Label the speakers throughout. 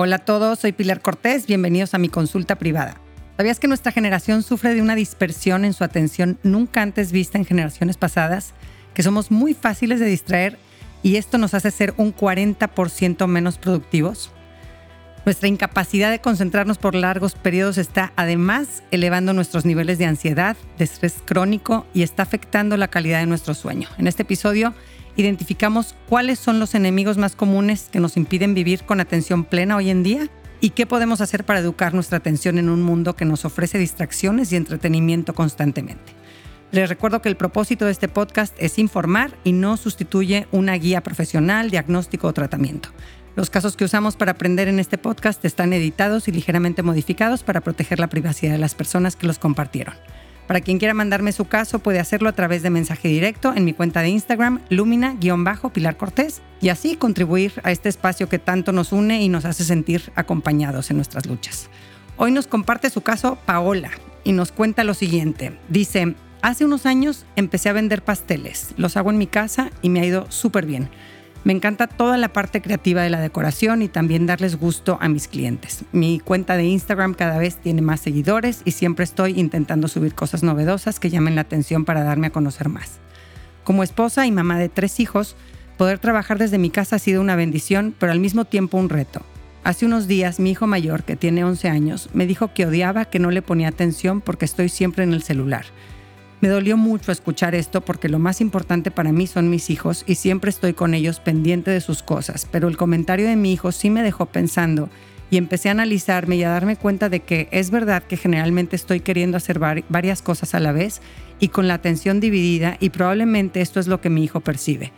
Speaker 1: Hola a todos, soy Pilar Cortés, bienvenidos a mi consulta privada. ¿Sabías que nuestra generación sufre de una dispersión en su atención nunca antes vista en generaciones pasadas? Que somos muy fáciles de distraer y esto nos hace ser un 40% menos productivos. Nuestra incapacidad de concentrarnos por largos periodos está además elevando nuestros niveles de ansiedad, de estrés crónico y está afectando la calidad de nuestro sueño. En este episodio identificamos cuáles son los enemigos más comunes que nos impiden vivir con atención plena hoy en día y qué podemos hacer para educar nuestra atención en un mundo que nos ofrece distracciones y entretenimiento constantemente. Les recuerdo que el propósito de este podcast es informar y no sustituye una guía profesional, diagnóstico o tratamiento. Los casos que usamos para aprender en este podcast están editados y ligeramente modificados para proteger la privacidad de las personas que los compartieron. Para quien quiera mandarme su caso, puede hacerlo a través de mensaje directo en mi cuenta de Instagram, Lumina-Pilar Cortés, y así contribuir a este espacio que tanto nos une y nos hace sentir acompañados en nuestras luchas. Hoy nos comparte su caso Paola y nos cuenta lo siguiente. Dice, hace unos años empecé a vender pasteles, los hago en mi casa y me ha ido súper bien. Me encanta toda la parte creativa de la decoración y también darles gusto a mis clientes. Mi cuenta de Instagram cada vez tiene más seguidores y siempre estoy intentando subir cosas novedosas que llamen la atención para darme a conocer más. Como esposa y mamá de tres hijos, poder trabajar desde mi casa ha sido una bendición, pero al mismo tiempo un reto. Hace unos días mi hijo mayor, que tiene 11 años, me dijo que odiaba que no le ponía atención porque estoy siempre en el celular me dolió mucho escuchar esto porque lo más importante para mí son mis hijos y siempre estoy con ellos pendiente de sus cosas, pero el comentario de mi hijo sí me dejó pensando y empecé a analizarme y a darme cuenta de que es verdad que generalmente estoy queriendo hacer varias cosas a la vez y con la atención dividida y probablemente esto es lo que mi hijo percibe.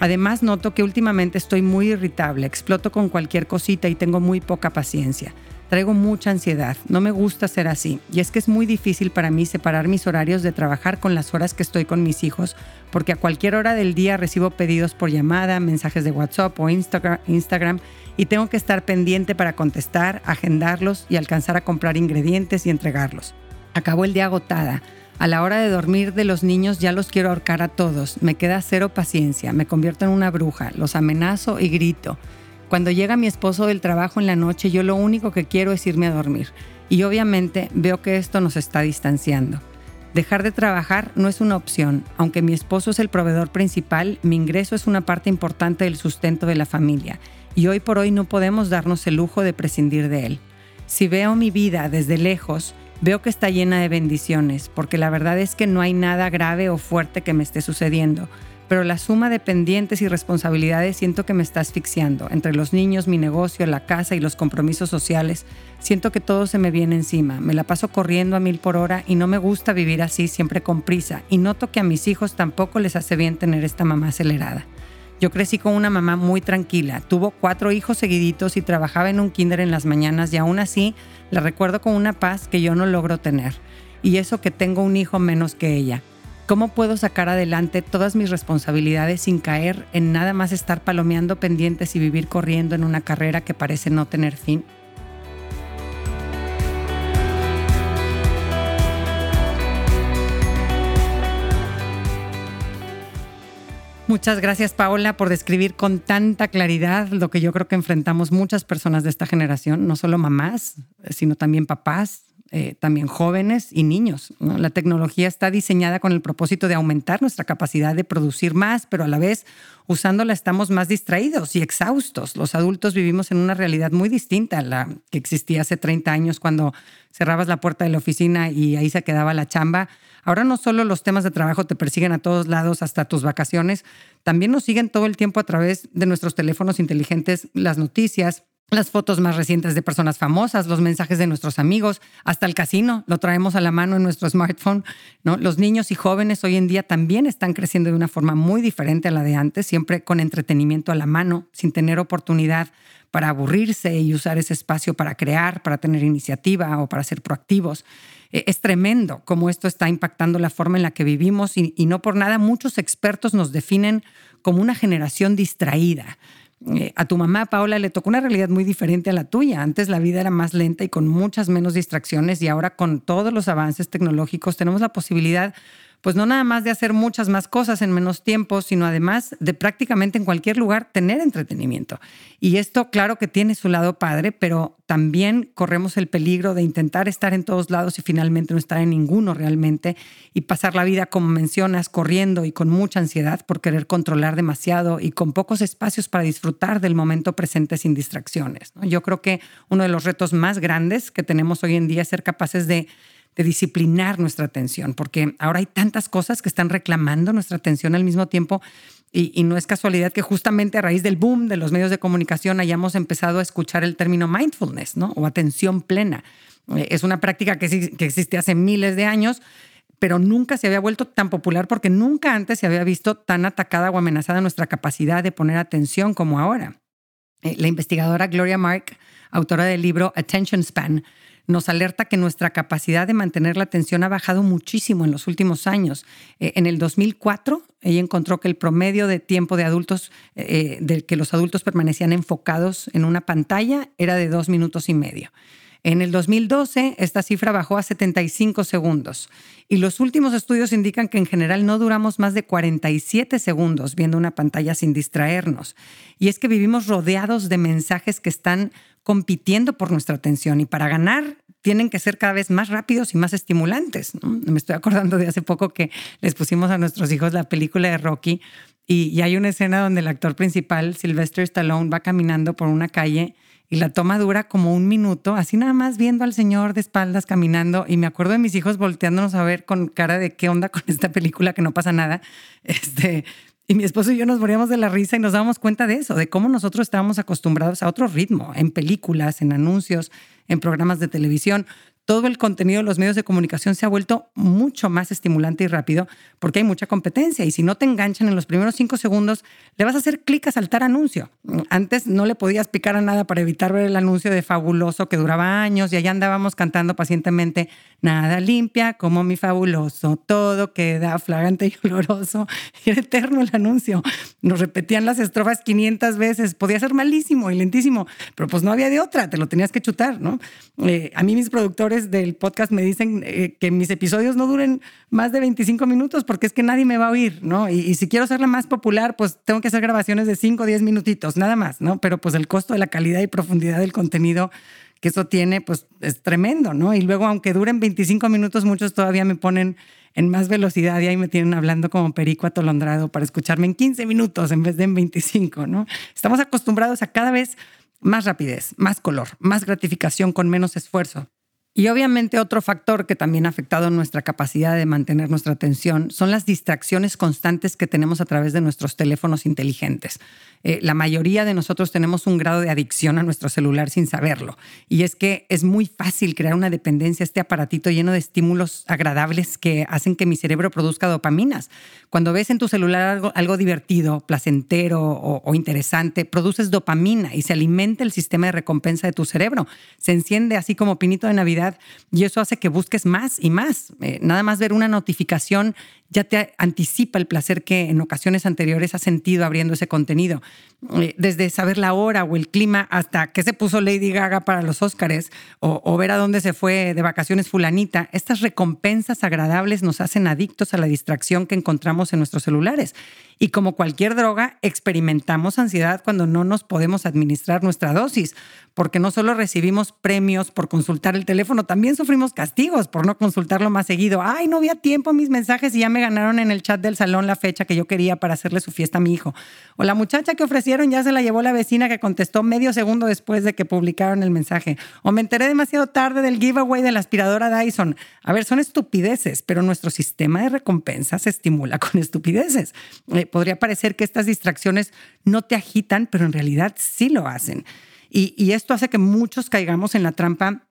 Speaker 1: Además noto que últimamente estoy muy irritable, exploto con cualquier cosita y tengo muy poca paciencia. Traigo mucha ansiedad, no me gusta ser así. Y es que es muy difícil para mí separar mis horarios de trabajar con las horas que estoy con mis hijos, porque a cualquier hora del día recibo pedidos por llamada, mensajes de WhatsApp o Instagram, y tengo que estar pendiente para contestar, agendarlos y alcanzar a comprar ingredientes y entregarlos. Acabo el día agotada. A la hora de dormir de los niños ya los quiero ahorcar a todos. Me queda cero paciencia, me convierto en una bruja, los amenazo y grito. Cuando llega mi esposo del trabajo en la noche, yo lo único que quiero es irme a dormir. Y obviamente veo que esto nos está distanciando. Dejar de trabajar no es una opción. Aunque mi esposo es el proveedor principal, mi ingreso es una parte importante del sustento de la familia. Y hoy por hoy no podemos darnos el lujo de prescindir de él. Si veo mi vida desde lejos, veo que está llena de bendiciones, porque la verdad es que no hay nada grave o fuerte que me esté sucediendo pero la suma de pendientes y responsabilidades siento que me está asfixiando. Entre los niños, mi negocio, la casa y los compromisos sociales, siento que todo se me viene encima. Me la paso corriendo a mil por hora y no me gusta vivir así, siempre con prisa. Y noto que a mis hijos tampoco les hace bien tener esta mamá acelerada. Yo crecí con una mamá muy tranquila. Tuvo cuatro hijos seguiditos y trabajaba en un kinder en las mañanas y aún así la recuerdo con una paz que yo no logro tener. Y eso que tengo un hijo menos que ella. ¿Cómo puedo sacar adelante todas mis responsabilidades sin caer en nada más estar palomeando pendientes y vivir corriendo en una carrera que parece no tener fin? Muchas gracias Paola por describir con tanta claridad lo que yo creo que enfrentamos muchas personas de esta generación, no solo mamás, sino también papás, eh, también jóvenes y niños. La tecnología está diseñada con el propósito de aumentar nuestra capacidad de producir más, pero a la vez usándola estamos más distraídos y exhaustos. Los adultos vivimos en una realidad muy distinta a la que existía hace 30 años cuando cerrabas la puerta de la oficina y ahí se quedaba la chamba. Ahora no solo los temas de trabajo te persiguen a todos lados hasta tus vacaciones, también nos siguen todo el tiempo a través de nuestros teléfonos inteligentes las noticias, las fotos más recientes de personas famosas, los mensajes de nuestros amigos, hasta el casino, lo traemos a la mano en nuestro smartphone. Los niños y jóvenes hoy en día también están creciendo de una forma muy diferente a la de antes, siempre con entretenimiento a la mano, sin tener oportunidad para aburrirse y usar ese espacio para crear, para tener iniciativa o para ser proactivos. E, es tremendo cómo esto está impactando la forma en la que vivimos y no por nada muchos expertos nos definen como una generación distraída eh, a tu mamá, Paola, le tocó una realidad muy diferente a la tuya. Antes la vida era más lenta y con muchas menos distracciones y ahora con todos los avances tecnológicos tenemos la posibilidad pues no nada más de hacer muchas más cosas en menos tiempo, sino además de prácticamente en cualquier lugar tener entretenimiento. Y esto claro que tiene su lado padre, pero también corremos el peligro de intentar estar en todos lados y finalmente no estar en ninguno realmente y pasar la vida, como mencionas, corriendo y con mucha ansiedad por querer controlar demasiado y con pocos espacios para disfrutar del momento presente sin distracciones. Yo creo que uno de los retos más grandes que tenemos hoy en día es ser capaces de de disciplinar nuestra atención, porque ahora hay tantas cosas que están reclamando nuestra atención al mismo tiempo y, no es casualidad que justamente a raíz del boom de los medios de comunicación hayamos empezado a escuchar el término mindfulness, ¿no? O atención plena. Eh, es una práctica que, que existe hace miles de años, pero nunca se había vuelto tan popular porque nunca antes se había visto tan atacada o amenazada nuestra capacidad de poner atención como ahora. Eh, la investigadora Gloria Mark, autora del libro Attention Span, nos alerta que nuestra capacidad de mantener la atención ha bajado muchísimo en los últimos años. Eh, en el 2004, ella encontró que el promedio de tiempo de adultos, eh, de que los adultos permanecían enfocados en una pantalla, era de dos minutos y medio. En el 2012, esta cifra bajó a 75 segundos. Y los últimos estudios indican que en general no duramos más de 47 segundos viendo una pantalla sin distraernos. Y es que vivimos rodeados de mensajes que están compitiendo por nuestra atención y para ganar tienen que ser cada vez más rápidos y más estimulantes. Me estoy acordando de hace poco que les pusimos a nuestros hijos la película de Rocky y, hay una escena donde el actor principal, Sylvester Stallone, va caminando por una calle y la toma dura como un minuto, así nada más viendo al señor de espaldas caminando y me acuerdo de mis hijos volteándonos a ver con cara de qué onda con esta película que no pasa nada. Este, y mi esposo y yo nos moríamos de la risa y nos dábamos cuenta de eso, de cómo nosotros estábamos acostumbrados a otro ritmo, en películas, en anuncios, en programas de televisión todo el contenido de los medios de comunicación se ha vuelto mucho más estimulante y rápido porque hay mucha competencia y si no te enganchan en los primeros cinco segundos, le vas a hacer clic a saltar anuncio. Antes no le podías picar a nada para evitar ver el anuncio de fabuloso que duraba años y allá andábamos cantando pacientemente, nada limpia como mi fabuloso, todo queda flagrante y oloroso. Era eterno el anuncio. Nos repetían las estrofas 500 veces. Podía ser malísimo y lentísimo, pero pues no había de otra, te lo tenías que chutar, ¿no? Eh, a mí mis productores del podcast me dicen eh, que mis episodios no duren más de 25 minutos porque es que nadie me va a oír, ¿no? Y, si quiero hacerla más popular, pues tengo que hacer grabaciones de 5 o 10 minutitos, nada más, ¿no? Pero pues el costo de la calidad y profundidad del contenido que eso tiene, pues es tremendo, ¿no? Y luego, aunque duren 25 minutos, muchos todavía me ponen en más velocidad y ahí me tienen hablando como perico atolondrado para escucharme en 15 minutos en vez de en 25, ¿no? Estamos acostumbrados a cada vez más rapidez, más color, más gratificación con menos esfuerzo. Y obviamente otro factor que también ha afectado nuestra capacidad de mantener nuestra atención son las distracciones constantes que tenemos a través de nuestros teléfonos inteligentes. Eh, la mayoría de nosotros tenemos un grado de adicción a nuestro celular sin saberlo. Y es que es muy fácil crear una dependencia a este aparatito lleno de estímulos agradables que hacen que mi cerebro produzca dopaminas. Cuando ves en tu celular algo, divertido, placentero o, o interesante, produces dopamina y se alimenta el sistema de recompensa de tu cerebro. Se enciende así como pinito de Navidad y eso hace que busques más y más. Eh, nada más ver una notificación ya te anticipa el placer que en ocasiones anteriores has sentido abriendo ese contenido. Eh, desde saber la hora o el clima hasta qué se puso Lady Gaga para los Óscares o, o, ver a dónde se fue de vacaciones fulanita, estas recompensas agradables nos hacen adictos a la distracción que encontramos en nuestros celulares. Y como cualquier droga, experimentamos ansiedad cuando no nos podemos administrar nuestra dosis, porque no solo recibimos premios por consultar el teléfono, también sufrimos castigos por no consultarlo más seguido. Ay, no había tiempo mis mensajes y ya me ganaron en el chat del salón la fecha que yo quería para hacerle su fiesta a mi hijo. O la muchacha que ofrecieron ya se la llevó la vecina que contestó medio segundo después de que publicaron el mensaje. O me enteré demasiado tarde del giveaway de la aspiradora Dyson. A ver, son estupideces, pero nuestro sistema de recompensas se estimula con estupideces. Eh, podría parecer que estas distracciones no te agitan, pero en realidad sí lo hacen. Y, esto hace que muchos caigamos en la trampa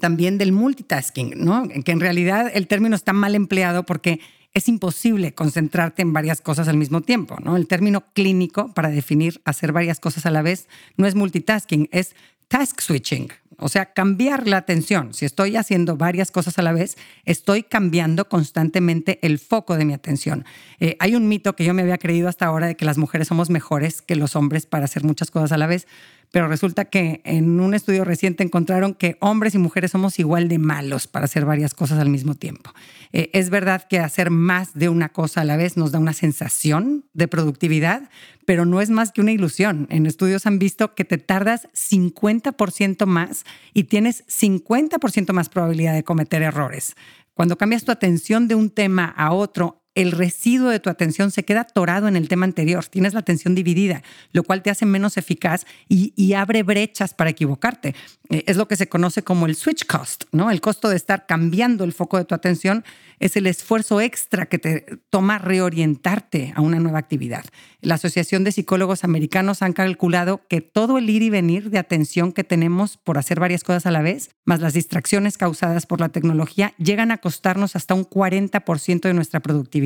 Speaker 1: también del multitasking, ¿no? Que en realidad el término está mal empleado porque es imposible concentrarte en varias cosas al mismo tiempo, ¿no? El término clínico para definir hacer varias cosas a la vez no es multitasking, es task switching, o sea, cambiar la atención. Si estoy haciendo varias cosas a la vez, estoy cambiando constantemente el foco de mi atención. Eh, hay un mito que yo me había creído hasta ahora de que las mujeres somos mejores que los hombres para hacer muchas cosas a la vez, pero resulta que en un estudio reciente encontraron que hombres y mujeres somos igual de malos para hacer varias cosas al mismo tiempo. Eh, es verdad que hacer más de una cosa a la vez nos da una sensación de productividad, pero no es más que una ilusión. En estudios han visto que te tardas 50% más y tienes 50% más probabilidad de cometer errores. Cuando cambias tu atención de un tema a otro, el residuo de tu atención se queda atorado en el tema anterior, tienes la atención dividida, lo cual te hace menos eficaz y, abre brechas para equivocarte. Eh, es lo que se conoce como el switch cost, ¿no? El costo de estar cambiando el foco de tu atención es el esfuerzo extra que te toma reorientarte a una nueva actividad. La Asociación de Psicólogos Americanos han calculado que todo el ir y venir de atención que tenemos por hacer varias cosas a la vez, más las distracciones causadas por la tecnología, llegan a costarnos hasta un 40% de nuestra productividad.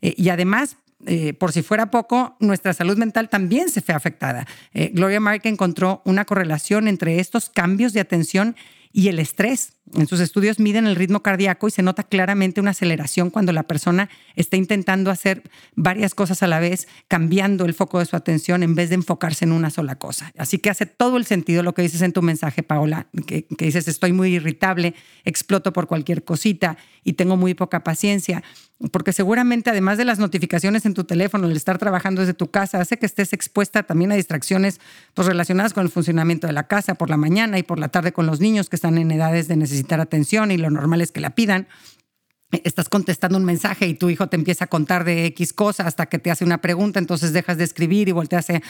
Speaker 1: Eh, y además, eh, por si fuera poco, nuestra salud mental también se ve afectada. Eh, Gloria Mark encontró una correlación entre estos cambios de atención y el estrés. En sus estudios miden el ritmo cardíaco y se nota claramente una aceleración cuando la persona está intentando hacer varias cosas a la vez, cambiando el foco de su atención en vez de enfocarse en una sola cosa. Así que hace todo el sentido lo que dices en tu mensaje, Paola, que, dices estoy muy irritable, exploto por cualquier cosita y tengo muy poca paciencia, porque seguramente además de las notificaciones en tu teléfono, el estar trabajando desde tu casa, hace que estés expuesta también a distracciones pues, relacionadas con el funcionamiento de la casa por la mañana y por la tarde con los niños que están en edades de necesitar atención y lo normal es que la pidan estás contestando un mensaje y tu hijo te empieza a contar de X cosa hasta que te hace una pregunta, entonces dejas de escribir y volteas a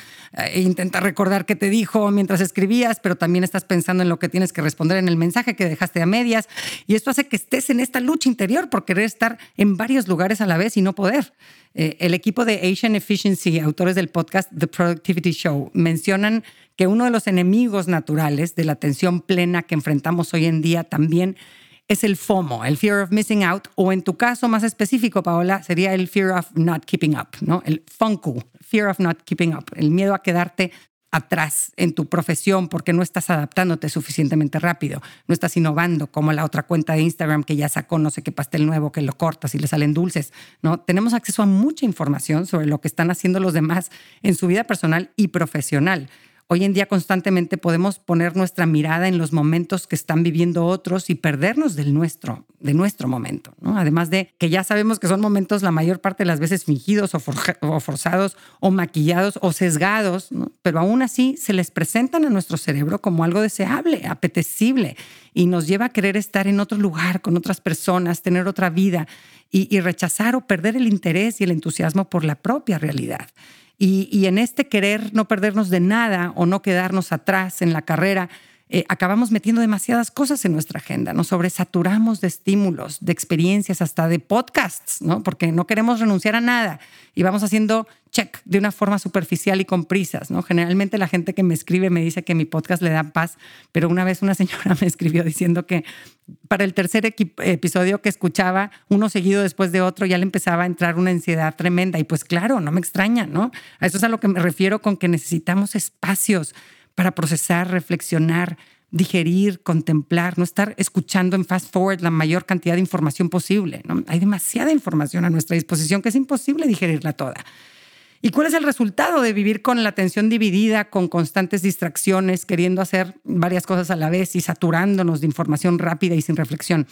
Speaker 1: e intentar recordar qué te dijo mientras escribías, pero también estás pensando en lo que tienes que responder en el mensaje que dejaste a medias. Y esto hace que estés en esta lucha interior por querer estar en varios lugares a la vez y no poder. Eh, el equipo de Asian Efficiency, autores del podcast The Productivity Show, mencionan que uno de los enemigos naturales de la atención plena que enfrentamos hoy en día también es el FOMO, el fear of missing out, o en tu caso más específico, Paola, sería el fear of not keeping up, ¿no? El FUNKU, fear of not keeping up, el miedo a quedarte atrás en tu profesión porque no estás adaptándote suficientemente rápido, no estás innovando como la otra cuenta de Instagram que ya sacó no sé qué pastel nuevo que lo cortas y le salen dulces, ¿no? Tenemos acceso a mucha información sobre lo que están haciendo los demás en su vida personal y profesional. Hoy en día constantemente podemos poner nuestra mirada en los momentos que están viviendo otros y perdernos del nuestro, de nuestro momento. Además de que ya sabemos que son momentos la mayor parte de las veces fingidos o, forzados o maquillados o sesgados, pero aún así se les presentan a nuestro cerebro como algo deseable, apetecible y nos lleva a querer estar en otro lugar, con otras personas, tener otra vida y rechazar o perder el interés y el entusiasmo por la propia realidad. Y, en este querer no perdernos de nada o no quedarnos atrás en la carrera, eh, acabamos metiendo demasiadas cosas en nuestra agenda, nos sobresaturamos de estímulos, de experiencias, hasta de podcasts, ¿no? Porque no queremos renunciar a nada y vamos haciendo check de una forma superficial y con prisas, ¿no? Generalmente la gente que me escribe me dice que mi podcast le da paz, pero una vez una señora me escribió diciendo que para el tercer episodio que escuchaba, uno seguido después de otro, ya le empezaba a entrar una ansiedad tremenda y pues claro, no me extraña, ¿no? A eso es a lo que me refiero con que necesitamos espacios para procesar, reflexionar, digerir, contemplar, no estar escuchando en fast forward la mayor cantidad de información posible. Hay demasiada información a nuestra disposición que es imposible digerirla toda. ¿Y cuál es el resultado de vivir con la atención dividida, con constantes distracciones, queriendo hacer varias cosas a la vez y saturándonos de información rápida y sin reflexión?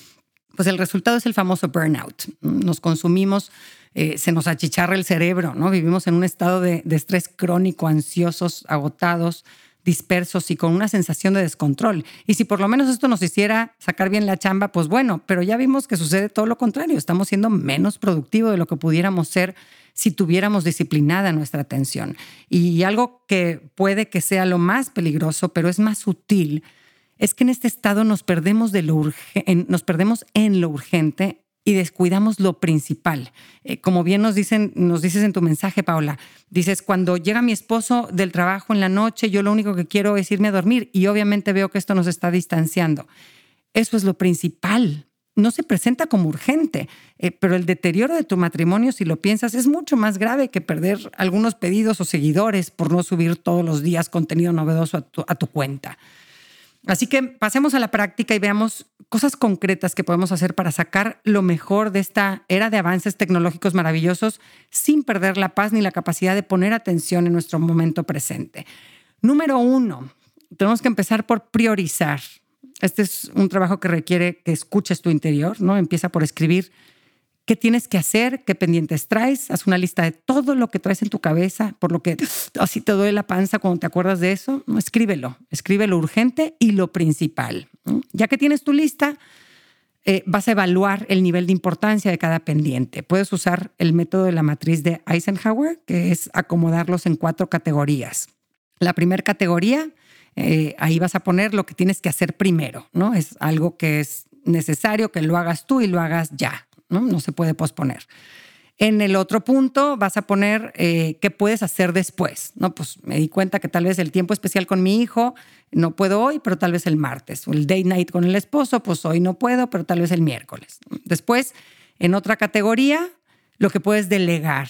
Speaker 1: Pues el resultado es el famoso burnout. Nos consumimos, eh, se nos achicharra el cerebro, ¿no? Vivimos en un estado de, de estrés crónico, ansiosos, agotados, dispersos y con una sensación de descontrol. Y si por lo menos esto nos hiciera sacar bien la chamba, pues bueno, pero ya vimos que sucede todo lo contrario. Estamos siendo menos productivos de lo que pudiéramos ser si tuviéramos disciplinada nuestra atención. Y algo que puede que sea lo más peligroso, pero es más sutil, es que en este estado nos perdemos, de lo nos perdemos en lo urgente y descuidamos lo principal. Eh, como bien nos, dicen, nos dices en tu mensaje, Paula, dices, cuando llega mi esposo del trabajo en la noche, yo lo único que quiero es irme a dormir y obviamente veo que esto nos está distanciando. Eso es lo principal. No se presenta como urgente, eh, pero el deterioro de tu matrimonio, si lo piensas, es mucho más grave que perder algunos pedidos o seguidores por no subir todos los días contenido novedoso a tu cuenta. Así que pasemos a la práctica y veamos cosas concretas que podemos hacer para sacar lo mejor de esta era de avances tecnológicos maravillosos sin perder la paz ni la capacidad de poner atención en nuestro momento presente. Número uno, tenemos que empezar por priorizar. Este es un trabajo que requiere que escuches tu interior, ¿no? Empieza por escribir qué tienes que hacer, qué pendientes traes, haz una lista de todo lo que traes en tu cabeza, por lo que así te duele la panza cuando te acuerdas de eso, ¿no? escríbelo, escribe lo urgente y lo principal. Ya que tienes tu lista, eh, vas a evaluar el nivel de importancia de cada pendiente. Puedes usar el método de la matriz de Eisenhower, que es acomodarlos en cuatro categorías. La primera categoría eh, ahí vas a poner lo que tienes que hacer primero, ¿no? Es algo que es necesario que lo hagas tú y lo hagas ya, ¿no? No se puede posponer. En el otro punto vas a poner eh, qué puedes hacer después, ¿no? Pues me di cuenta que tal vez el tiempo especial con mi hijo no puedo hoy, pero tal vez el martes. O el date night con el esposo, pues hoy no puedo, pero tal vez el miércoles. Después, en otra categoría, lo que puedes delegar.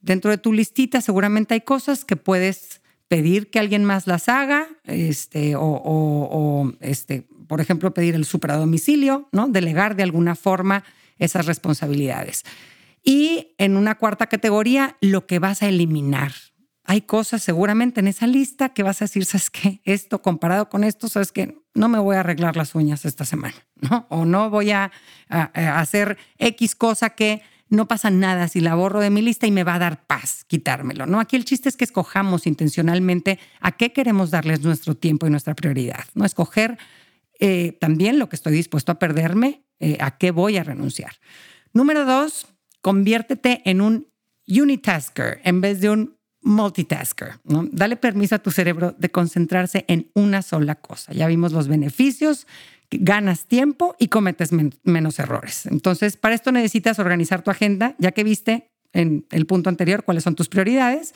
Speaker 1: Dentro de tu listita seguramente hay cosas que puedes pedir que alguien más las haga, este, o, este, por ejemplo, pedir el super domicilio, ¿no? Delegar de alguna forma esas responsabilidades. Y en una cuarta categoría, lo que vas a eliminar. Hay cosas seguramente en esa lista que vas a decir, ¿sabes qué? Esto comparado con esto, ¿sabes qué? No me voy a arreglar las uñas esta semana, ¿no? O no voy a hacer X cosa que no pasa nada si la borro de mi lista y me va a dar paz quitármelo, ¿no? Aquí el chiste es que escojamos intencionalmente a qué queremos darles nuestro tiempo y nuestra prioridad, ¿no? Escoger eh, también lo que estoy dispuesto a perderme, eh, a qué voy a renunciar. Número dos, conviértete en un unitasker en vez de un multitasker. Dale permiso a tu cerebro de concentrarse en una sola cosa. Ya vimos los beneficios ganas tiempo y cometes menos errores. Entonces, para esto necesitas organizar tu agenda, ya que viste en el punto anterior cuáles son tus prioridades.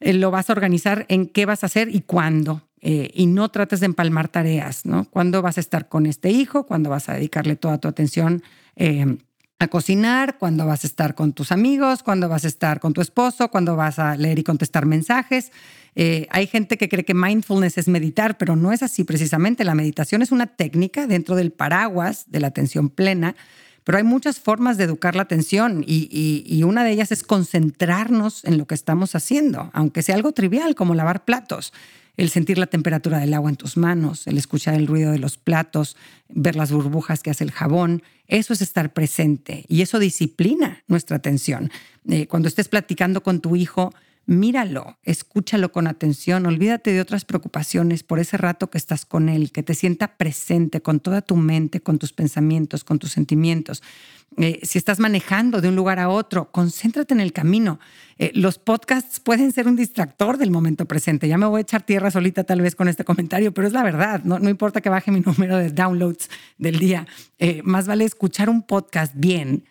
Speaker 1: Eh, lo vas a organizar en qué vas a hacer y cuándo. Eh, y no trates de empalmar tareas, ¿no? ¿Cuándo vas a estar con este hijo? ¿Cuándo vas a dedicarle toda tu atención eh, a cocinar? ¿Cuándo vas a estar con tus amigos? ¿Cuándo vas a estar con tu esposo? ¿Cuándo vas a leer y contestar mensajes? Eh, hay gente que cree que mindfulness es meditar, pero no es así precisamente. La meditación es una técnica dentro del paraguas de la atención plena, pero hay muchas formas de educar la atención y, una de ellas es concentrarnos en lo que estamos haciendo, aunque sea algo trivial como lavar platos el sentir la temperatura del agua en tus manos, el escuchar el ruido de los platos, ver las burbujas que hace el jabón. Eso es estar presente y eso disciplina nuestra atención. Eh, cuando estés platicando con tu hijo, míralo, escúchalo con atención, olvídate de otras preocupaciones por ese rato que estás con él, que te sienta presente con toda tu mente, con tus pensamientos, con tus sentimientos. Eh, si estás manejando de un lugar a otro, concéntrate en el camino. Eh, los podcasts pueden ser un distractor del momento presente. Ya me voy a echar tierra solita tal vez con este comentario, pero es la verdad. No, no importa que baje mi número de downloads del día. Eh, más vale escuchar un podcast bien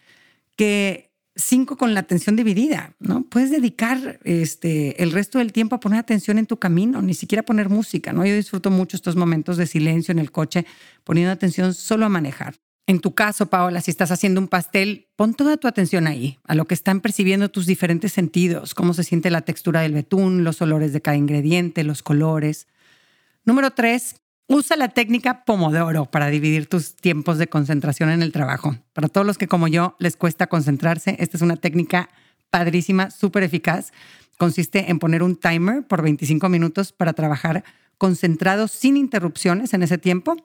Speaker 1: que cinco con la atención dividida, ¿no? Puedes dedicar este, el resto del tiempo a poner atención en tu camino, ni siquiera poner música, ¿no? Yo disfruto mucho estos momentos de silencio en el coche, poniendo atención solo a manejar. En tu caso, Paola, si estás haciendo un pastel, pon toda tu atención ahí, a lo que están percibiendo tus diferentes sentidos, cómo se siente la textura del betún, los olores de cada ingrediente, los colores. Número tres, Usa la técnica Pomodoro para dividir tus tiempos de concentración en el trabajo. Para todos los que como yo les cuesta concentrarse, esta es una técnica padrísima, súper eficaz. Consiste en poner un timer por 25 minutos para trabajar concentrado sin interrupciones en ese tiempo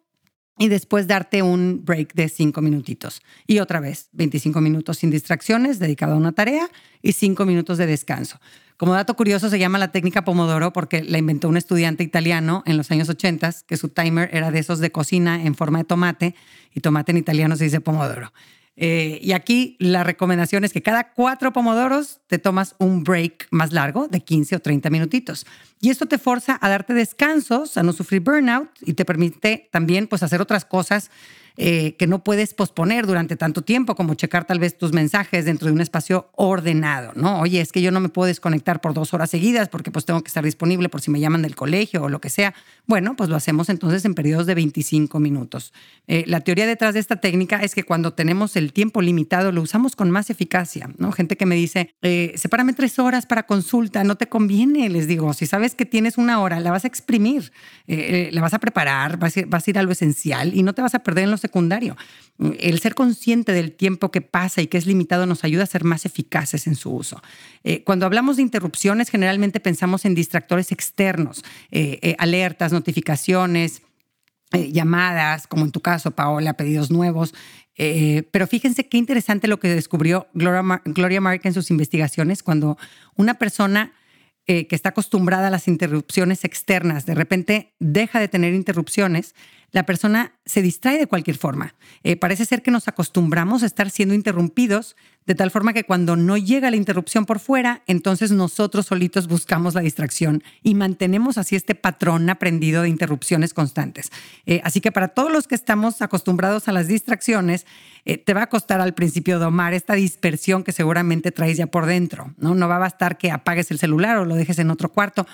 Speaker 1: y después darte un break de 5 minutitos. Y otra vez, 25 minutos sin distracciones, dedicado a una tarea y 5 minutos de descanso. Como dato curioso, se llama la técnica Pomodoro porque la inventó un estudiante italiano en los años 80, que su timer era de esos de cocina en forma de tomate, y tomate en italiano se dice Pomodoro. Eh, y aquí la recomendación es que cada cuatro pomodoros te tomas un break más largo de 15 o 30 minutitos. Y esto te forza a darte descansos, a no sufrir burnout y te permite también pues, hacer otras cosas eh, que no puedes posponer durante tanto tiempo, como checar tal vez tus mensajes dentro de un espacio ordenado, ¿no? Oye, es que yo no me puedo desconectar por dos horas seguidas porque pues tengo que estar disponible por si me llaman del colegio o lo que sea. Bueno, pues lo hacemos entonces en periodos de 25 minutos. Eh, la teoría detrás de esta técnica es que cuando tenemos el tiempo limitado lo usamos con más eficacia, ¿no? Gente que me dice, eh, sepárame tres horas para consulta, no te conviene, les digo, si sabes que tienes una hora, la vas a exprimir, la vas a preparar, vas a, ir, vas a ir a lo esencial y no te vas a perder en los secundario. El ser consciente del tiempo que pasa y que es limitado nos ayuda a ser más eficaces en su uso. Eh, cuando hablamos de interrupciones, generalmente pensamos en distractores externos, eh, eh, alertas, notificaciones, llamadas, como en tu caso, Paola, pedidos nuevos. pero fíjense qué interesante lo que descubrió Gloria, Gloria Mark en sus investigaciones cuando una persona que está acostumbrada a las interrupciones externas de repente deja de tener interrupciones, la persona se distrae de cualquier forma. Eh, parece ser que nos acostumbramos a estar siendo interrumpidos de tal forma que cuando no llega la interrupción por fuera, entonces nosotros solitos buscamos la distracción y mantenemos así este patrón aprendido de interrupciones constantes. Eh, así que para todos los que estamos acostumbrados a las distracciones, eh, te va a costar al principio domar esta dispersión que seguramente traes ya por dentro. No, no va a bastar que apagues el celular o lo dejes en otro cuarto,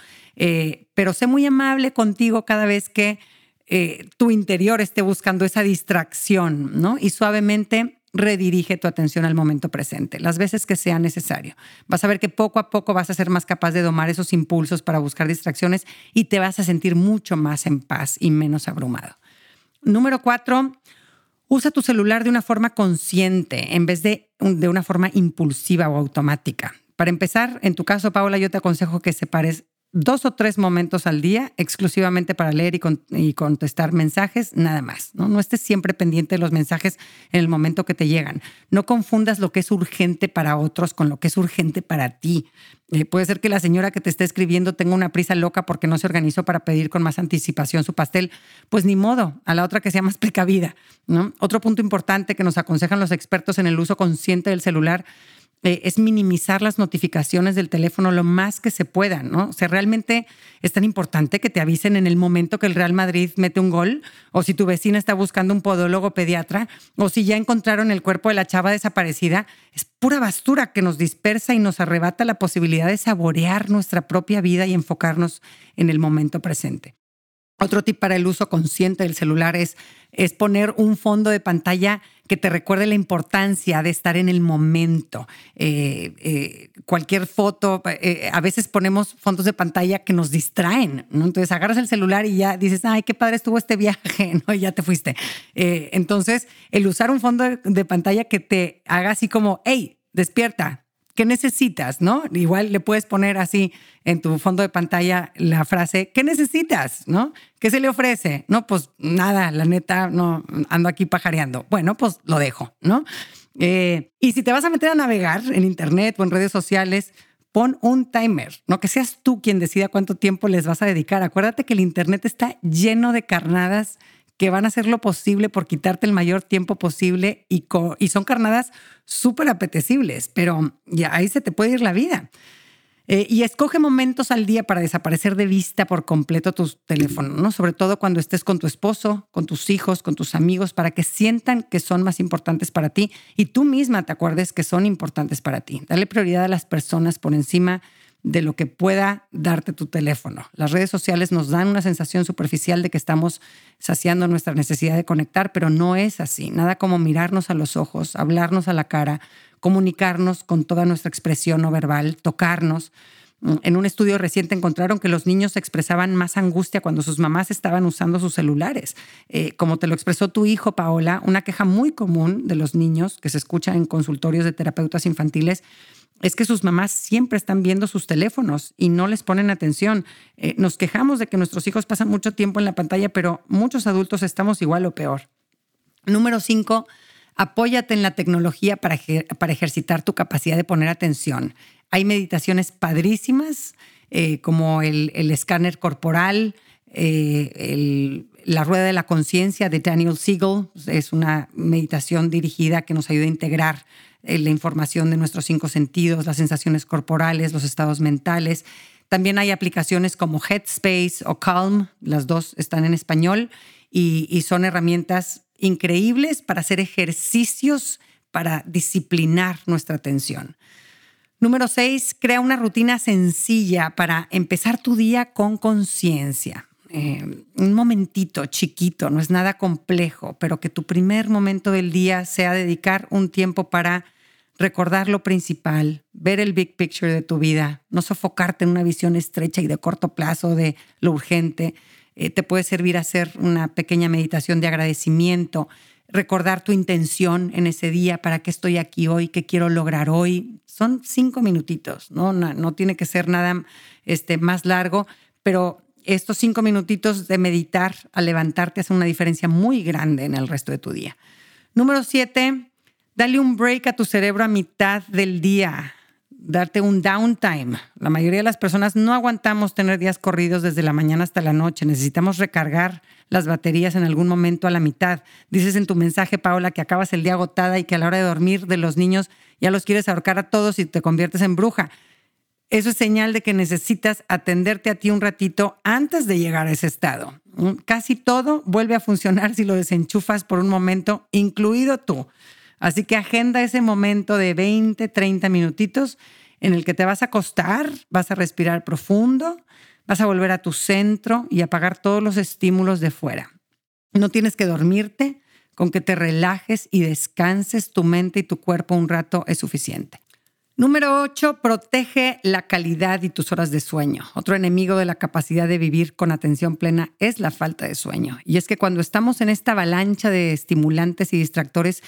Speaker 1: pero sé muy amable contigo cada vez que eh, tu interior esté buscando esa distracción, ¿no? Y suavemente redirige tu atención al momento presente, las veces que sea necesario. Vas a ver que poco a poco vas a ser más capaz de domar esos impulsos para buscar distracciones y te vas a sentir mucho más en paz y menos abrumado. Número cuatro, usa tu celular de una forma consciente en vez de de una forma impulsiva o automática. Para empezar, en tu caso, Paola, yo te aconsejo que separes dos o tres momentos al día exclusivamente para leer y, contestar mensajes, nada más. ¿no? no estés siempre pendiente de los mensajes en el momento que te llegan. No confundas lo que es urgente para otros con lo que es urgente para ti. Eh, puede ser que la señora que te esté escribiendo tenga una prisa loca porque no se organizó para pedir con más anticipación su pastel. Pues ni modo, a la otra que sea más precavida. ¿no? Otro punto importante que nos aconsejan los expertos en el uso consciente del celular eh, es minimizar las notificaciones del teléfono lo más que se pueda, ¿no? O sea, realmente es tan importante que te avisen en el momento que el Real Madrid mete un gol, o si tu vecina está buscando un podólogo pediatra, o si ya encontraron el cuerpo de la chava desaparecida. Es pura basura que nos dispersa y nos arrebata la posibilidad de saborear nuestra propia vida y enfocarnos en el momento presente. Otro tip para el uso consciente del celular es, es, poner un fondo de pantalla que te recuerde la importancia de estar en el momento. Eh, eh, cualquier foto, eh, a veces ponemos fondos de pantalla que nos distraen, ¿no? Entonces agarras el celular y ya dices, ay, qué padre estuvo este viaje, ¿no? Y ya te fuiste. entonces, el usar un fondo de pantalla que te haga así como, hey, despierta, ¿qué necesitas? ¿No? Igual le puedes poner así en tu fondo de pantalla la frase, ¿qué necesitas? ¿No? ¿Qué se le ofrece? No, pues nada, la neta, no, ando aquí pajareando. Bueno, pues lo dejo, ¿no? Eh, y si te vas a meter a navegar en internet o en redes sociales, pon un timer, no que seas tú quien decida cuánto tiempo les vas a dedicar. Acuérdate que el internet está lleno de carnadas que van a hacer lo posible por quitarte el mayor tiempo posible y, son carnadas súper apetecibles, pero ya ahí se te puede ir la vida. Eh, y escoge momentos al día para desaparecer de vista por completo tu teléfono, ¿no? Sobre todo cuando estés con tu esposo, con tus hijos, con tus amigos, para que sientan que son más importantes para ti y tú misma te acuerdes que son importantes para ti. Dale prioridad a las personas por encima de lo que pueda darte tu teléfono. Las redes sociales nos dan una sensación superficial de que estamos saciando nuestra necesidad de conectar, pero no es así. Nada como mirarnos a los ojos, hablarnos a la cara, comunicarnos con toda nuestra expresión no verbal, tocarnos. En un estudio reciente encontraron que los niños expresaban más angustia cuando sus mamás estaban usando sus celulares. Eh, como te lo expresó tu hijo, Paola, una queja muy común de los niños que se escucha en consultorios de terapeutas infantiles es que sus mamás siempre están viendo sus teléfonos y no les ponen atención. Eh, nos quejamos de que nuestros hijos pasan mucho tiempo en la pantalla, pero muchos adultos estamos igual o peor. Número cinco, apóyate en la tecnología para, para ejercitar tu capacidad de poner atención. Hay meditaciones padrísimas, eh, como el, escáner corporal, eh, la rueda de la conciencia de Daniel Siegel. Es una meditación dirigida que nos ayuda a integrar eh, la información de nuestros cinco sentidos, las sensaciones corporales, los estados mentales. También hay aplicaciones como Headspace o Calm, las dos están en español y, son herramientas increíbles para hacer ejercicios para disciplinar nuestra atención. Número seis, crea una rutina sencilla para empezar tu día con conciencia. Eh, un momentito chiquito, no es nada complejo, pero que tu primer momento del día sea dedicar un tiempo para recordar lo principal, ver el big picture de tu vida, no sofocarte en una visión estrecha y de corto plazo de lo urgente. Eh, te puede servir hacer una pequeña meditación de agradecimiento. Recordar tu intención en ese día, para qué estoy aquí hoy, qué quiero lograr hoy. Son cinco minutitos, no, no, tiene que ser nada este, más largo, pero estos cinco minutitos de meditar al levantarte hacen una diferencia muy grande en el resto de tu día. Número siete, dale un break a tu cerebro a mitad del día darte un downtime. La mayoría de las personas no aguantamos tener días corridos desde la mañana hasta la noche. Necesitamos recargar las baterías en algún momento a la mitad. Dices en tu mensaje, Paola, que acabas el día agotada y que a la hora de dormir de los niños ya los quieres ahorcar a todos y te conviertes en bruja. Eso es señal de que necesitas atenderte a ti un ratito antes de llegar a ese estado. Casi todo vuelve a funcionar si lo desenchufas por un momento, incluido tú. Así que agenda ese momento de 20, 30 minutitos en el que te vas a acostar, vas a respirar profundo, vas a volver a tu centro y apagar todos los estímulos de fuera. No tienes que dormirte, con que te relajes y descanses tu mente y tu cuerpo un rato es suficiente. Número 8, protege la calidad y tus horas de sueño. Otro enemigo de la capacidad de vivir con atención plena es la falta de sueño. Y es que cuando estamos en esta avalancha de estimulantes y distractores,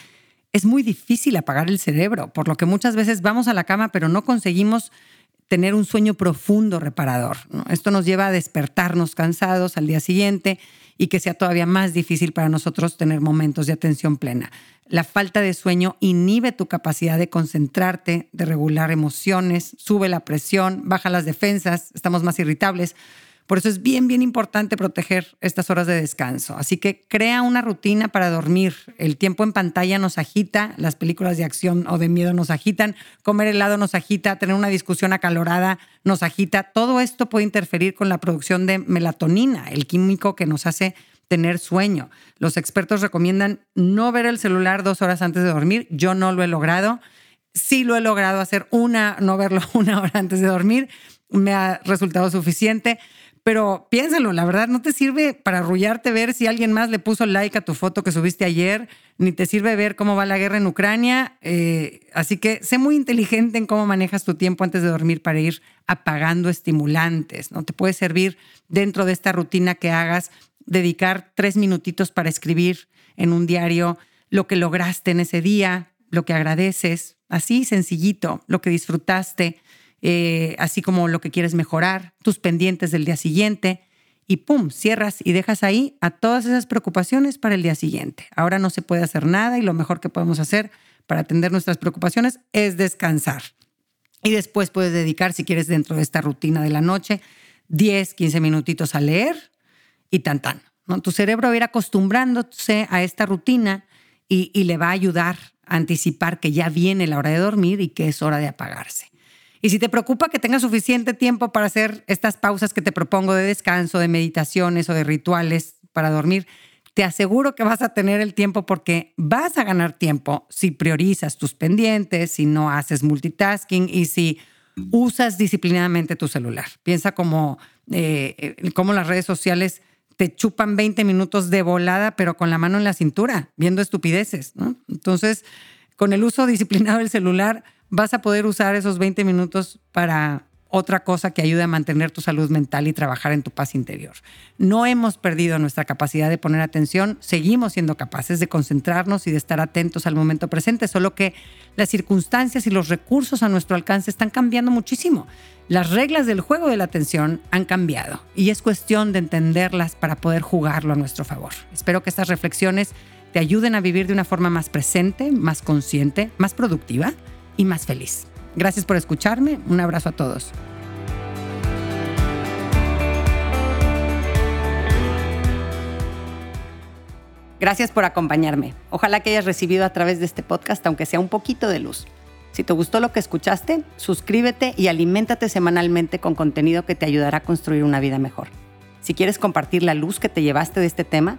Speaker 1: es muy difícil apagar el cerebro, por lo que muchas veces vamos a la cama pero no conseguimos tener un sueño profundo reparador. Esto nos lleva a despertarnos cansados al día siguiente y que sea todavía más difícil para nosotros tener momentos de atención plena. La falta de sueño inhibe tu capacidad de concentrarte, de regular emociones, sube la presión, baja las defensas, estamos más irritables. Por eso es bien, bien importante proteger estas horas de descanso. Así que crea una rutina para dormir. El tiempo en pantalla nos agita, las películas de acción o de miedo nos agitan, comer helado nos agita, tener una discusión acalorada nos agita. Todo esto puede interferir con la producción de melatonina, el químico que nos hace tener sueño. Los expertos recomiendan no ver el celular dos horas antes de dormir. Yo no lo he logrado. Sí lo he logrado hacer una, no verlo una hora antes de dormir. Me ha resultado suficiente pero piénsalo, la verdad no te sirve para arrullarte ver si alguien más le puso like a tu foto que subiste ayer, ni te sirve ver cómo va la guerra en Ucrania. Eh, así que sé muy inteligente en cómo manejas tu tiempo antes de dormir para ir apagando estimulantes. ¿no? Te puede servir dentro de esta rutina que hagas, dedicar tres minutitos para escribir en un diario lo que lograste en ese día, lo que agradeces, así sencillito, lo que disfrutaste eh, así como lo que quieres mejorar, tus pendientes del día siguiente, y pum, cierras y dejas ahí a todas esas preocupaciones para el día siguiente. Ahora no se puede hacer nada y lo mejor que podemos hacer para atender nuestras preocupaciones es descansar. Y después puedes dedicar, si quieres, dentro de esta rutina de la noche, 10, 15 minutitos a leer y tan tan. Tu cerebro va a ir acostumbrándose a esta rutina y le va a ayudar a anticipar que ya viene la hora de dormir y que es hora de apagarse. Y si te preocupa que tengas suficiente tiempo para hacer estas pausas que te propongo de descanso, de meditaciones o de rituales para dormir, te aseguro que vas a tener el tiempo porque vas a ganar tiempo si priorizas tus pendientes, si no haces multitasking y si usas disciplinadamente tu celular. Piensa como, eh, como las redes sociales te chupan 20 minutos de volada, pero con la mano en la cintura, viendo estupideces. Entonces, con el uso disciplinado del celular, vas a poder usar esos 20 minutos para otra cosa que ayude a mantener tu salud mental y trabajar en tu paz interior. No hemos perdido nuestra capacidad de poner atención, seguimos siendo capaces de concentrarnos y de estar atentos al momento presente, solo que las circunstancias y los recursos a nuestro alcance están cambiando muchísimo. Las reglas del juego de la atención han cambiado y es cuestión de entenderlas para poder jugarlo a nuestro favor. Espero que estas reflexiones te ayuden a vivir de una forma más presente, más consciente, más productiva y más feliz. Gracias por escucharme. Un abrazo a todos. Gracias por acompañarme. Ojalá que hayas recibido a través de este podcast, aunque sea un poquito de luz. Si te gustó lo que escuchaste, suscríbete y aliméntate semanalmente con contenido que te ayudará a construir una vida mejor. Si quieres compartir la luz que te llevaste de este tema,